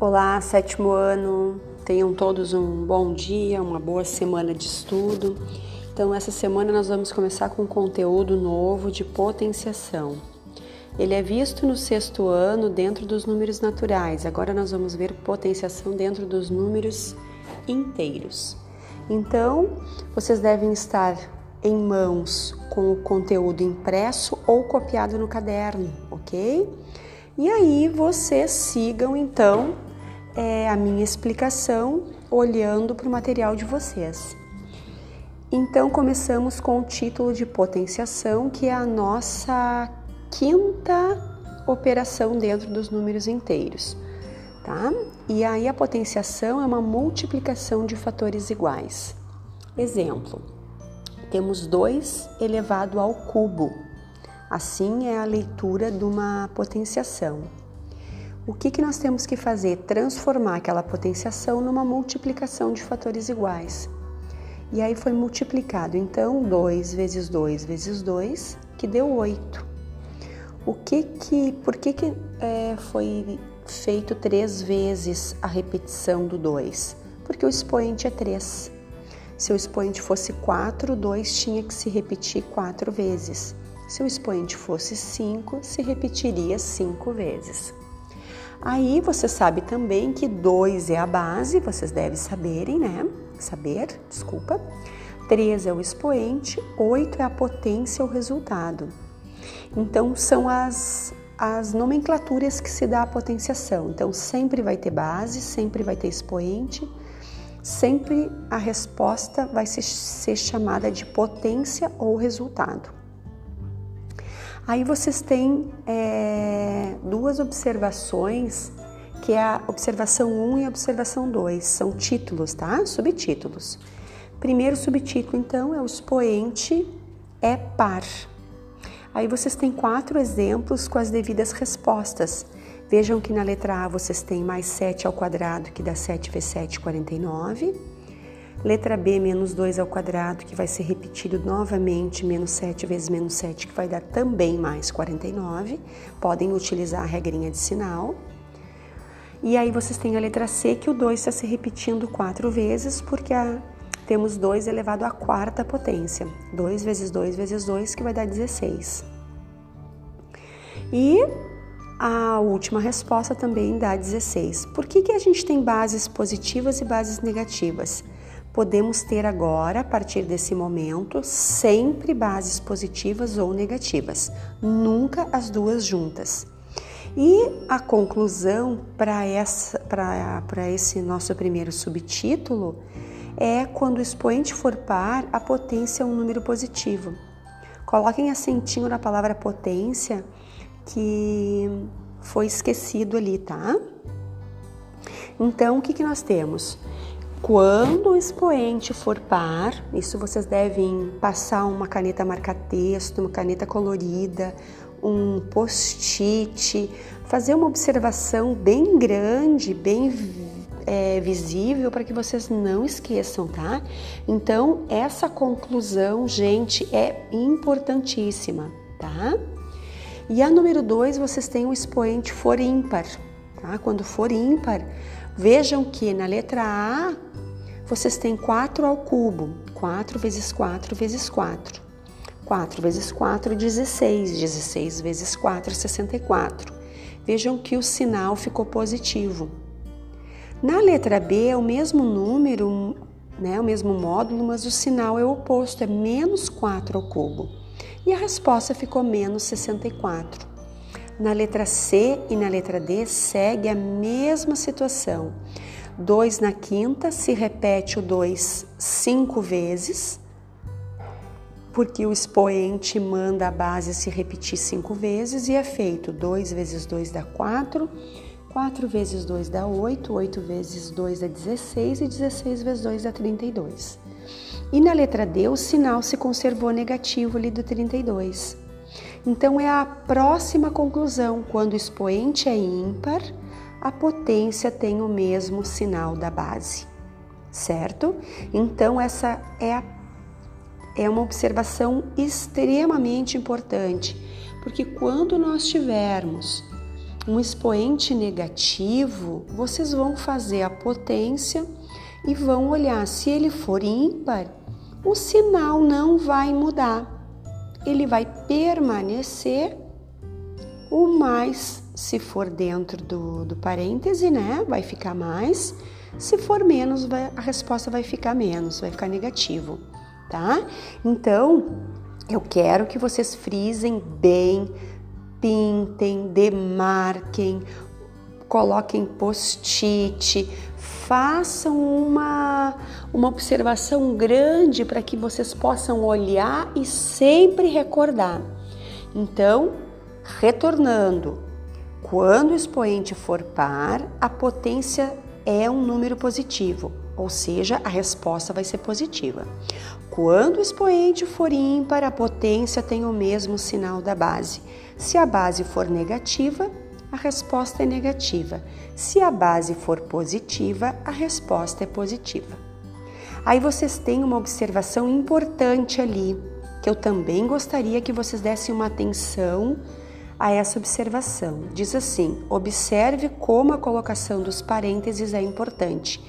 Olá, sétimo ano. Tenham todos um bom dia, uma boa semana de estudo. Então, essa semana nós vamos começar com um conteúdo novo de potenciação. Ele é visto no sexto ano dentro dos números naturais. Agora nós vamos ver potenciação dentro dos números inteiros. Então, vocês devem estar em mãos com o conteúdo impresso ou copiado no caderno, ok? E aí vocês sigam então é, a minha explicação olhando para o material de vocês. Então começamos com o título de potenciação, que é a nossa quinta operação dentro dos números inteiros, tá? E aí a potenciação é uma multiplicação de fatores iguais. Exemplo: temos 2 elevado ao cubo. Assim é a leitura de uma potenciação. O que, que nós temos que fazer? Transformar aquela potenciação numa multiplicação de fatores iguais. E aí foi multiplicado, então 2 vezes 2 vezes 2, que deu 8. O que que, por que, que é, foi feito três vezes a repetição do 2? Porque o expoente é 3. Se o expoente fosse 4, 2 tinha que se repetir 4 vezes. Se o expoente fosse 5, se repetiria 5 vezes. Aí você sabe também que 2 é a base, vocês devem saberem, né? Saber, desculpa. 3 é o expoente, 8 é a potência ou resultado. Então são as, as nomenclaturas que se dá a potenciação. Então sempre vai ter base, sempre vai ter expoente, sempre a resposta vai ser, ser chamada de potência ou resultado. Aí vocês têm é, duas observações, que é a observação 1 e a observação 2, são títulos, tá? Subtítulos. Primeiro subtítulo, então, é o expoente é par. Aí vocês têm quatro exemplos com as devidas respostas. Vejam que na letra A vocês têm mais 7 ao quadrado, que dá 7 vezes 7, 49. Letra B, menos 2 ao quadrado, que vai ser repetido novamente, menos 7 vezes menos 7, que vai dar também mais 49. Podem utilizar a regrinha de sinal. E aí vocês têm a letra C, que o 2 está se repetindo quatro vezes, porque a, temos 2 elevado à quarta potência. 2 vezes 2 vezes 2, que vai dar 16. E a última resposta também dá 16. Por que, que a gente tem bases positivas e bases negativas? Podemos ter agora, a partir desse momento, sempre bases positivas ou negativas, nunca as duas juntas. E a conclusão para esse nosso primeiro subtítulo é quando o expoente for par, a potência é um número positivo. Coloquem acentinho na palavra potência que foi esquecido ali, tá? Então, o que, que nós temos? Quando o expoente for par, isso vocês devem passar uma caneta marca-texto, uma caneta colorida, um post-it, fazer uma observação bem grande, bem é, visível para que vocês não esqueçam, tá? Então, essa conclusão, gente, é importantíssima, tá? E a número 2, vocês têm o expoente for ímpar, tá? Quando for ímpar, vejam que na letra A vocês têm 4 ao cubo. 4 vezes 4 vezes 4. 4 vezes 4, 16. 16 vezes 4, 64. Vejam que o sinal ficou positivo. Na letra B é o mesmo número, né, o mesmo módulo, mas o sinal é o oposto, é menos 4 ao cubo. E a resposta ficou menos 64. Na letra C e na letra D segue a mesma situação. 2 na quinta, se repete o 2 cinco vezes, porque o expoente manda a base se repetir cinco vezes e é feito 2 vezes 2 dá 4, 4 vezes 2 dá 8, 8 vezes 2 dá 16 e 16 vezes 2 dá 32. E na letra D o sinal se conservou negativo ali do 32. Então é a próxima conclusão, quando o expoente é ímpar, a potência tem o mesmo sinal da base, certo? Então, essa é, a, é uma observação extremamente importante, porque quando nós tivermos um expoente negativo, vocês vão fazer a potência e vão olhar se ele for ímpar, o sinal não vai mudar. Ele vai permanecer o mais, se for dentro do, do parêntese, né? Vai ficar mais. Se for menos, vai, a resposta vai ficar menos, vai ficar negativo, tá? Então, eu quero que vocês frisem bem, pintem, demarquem, coloquem post-it, façam uma, uma observação grande para que vocês possam olhar e sempre recordar. Então, retornando, quando o expoente for par, a potência é um número positivo, ou seja, a resposta vai ser positiva. Quando o expoente for ímpar, a potência tem o mesmo sinal da base. Se a base for negativa, a resposta é negativa. Se a base for positiva, a resposta é positiva. Aí vocês têm uma observação importante ali, que eu também gostaria que vocês dessem uma atenção a essa observação. Diz assim: observe como a colocação dos parênteses é importante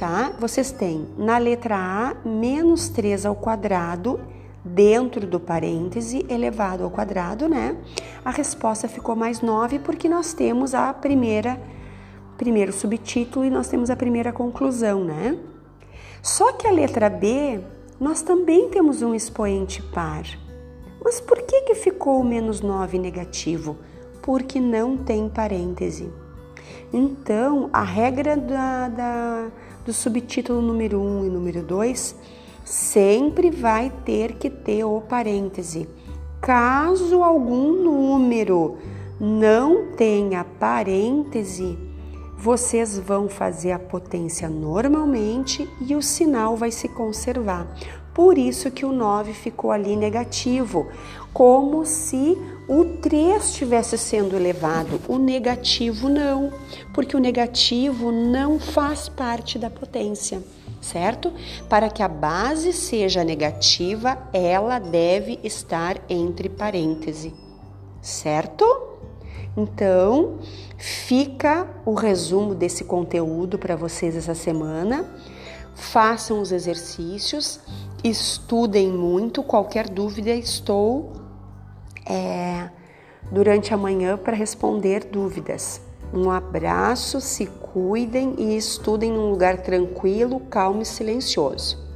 tá? Vocês têm na letra A menos 3 ao quadrado dentro do parêntese elevado ao quadrado, né? A resposta ficou mais 9 porque nós temos a primeira primeiro subtítulo e nós temos a primeira conclusão, né? Só que a letra B, nós também temos um expoente par. Mas por que que ficou o menos 9 negativo? Porque não tem parêntese. Então, a regra da, da do subtítulo número 1 um e número 2, sempre vai ter que ter o parêntese. Caso algum número não tenha parêntese, vocês vão fazer a potência normalmente e o sinal vai se conservar. Por isso que o 9 ficou ali negativo, como se o 3 estivesse sendo elevado. O negativo não, porque o negativo não faz parte da potência, certo? Para que a base seja negativa, ela deve estar entre parênteses, certo? Então, fica o resumo desse conteúdo para vocês essa semana. Façam os exercícios estudem muito. Qualquer dúvida, estou é, durante a manhã para responder dúvidas. Um abraço, se cuidem e estudem num lugar tranquilo, calmo e silencioso.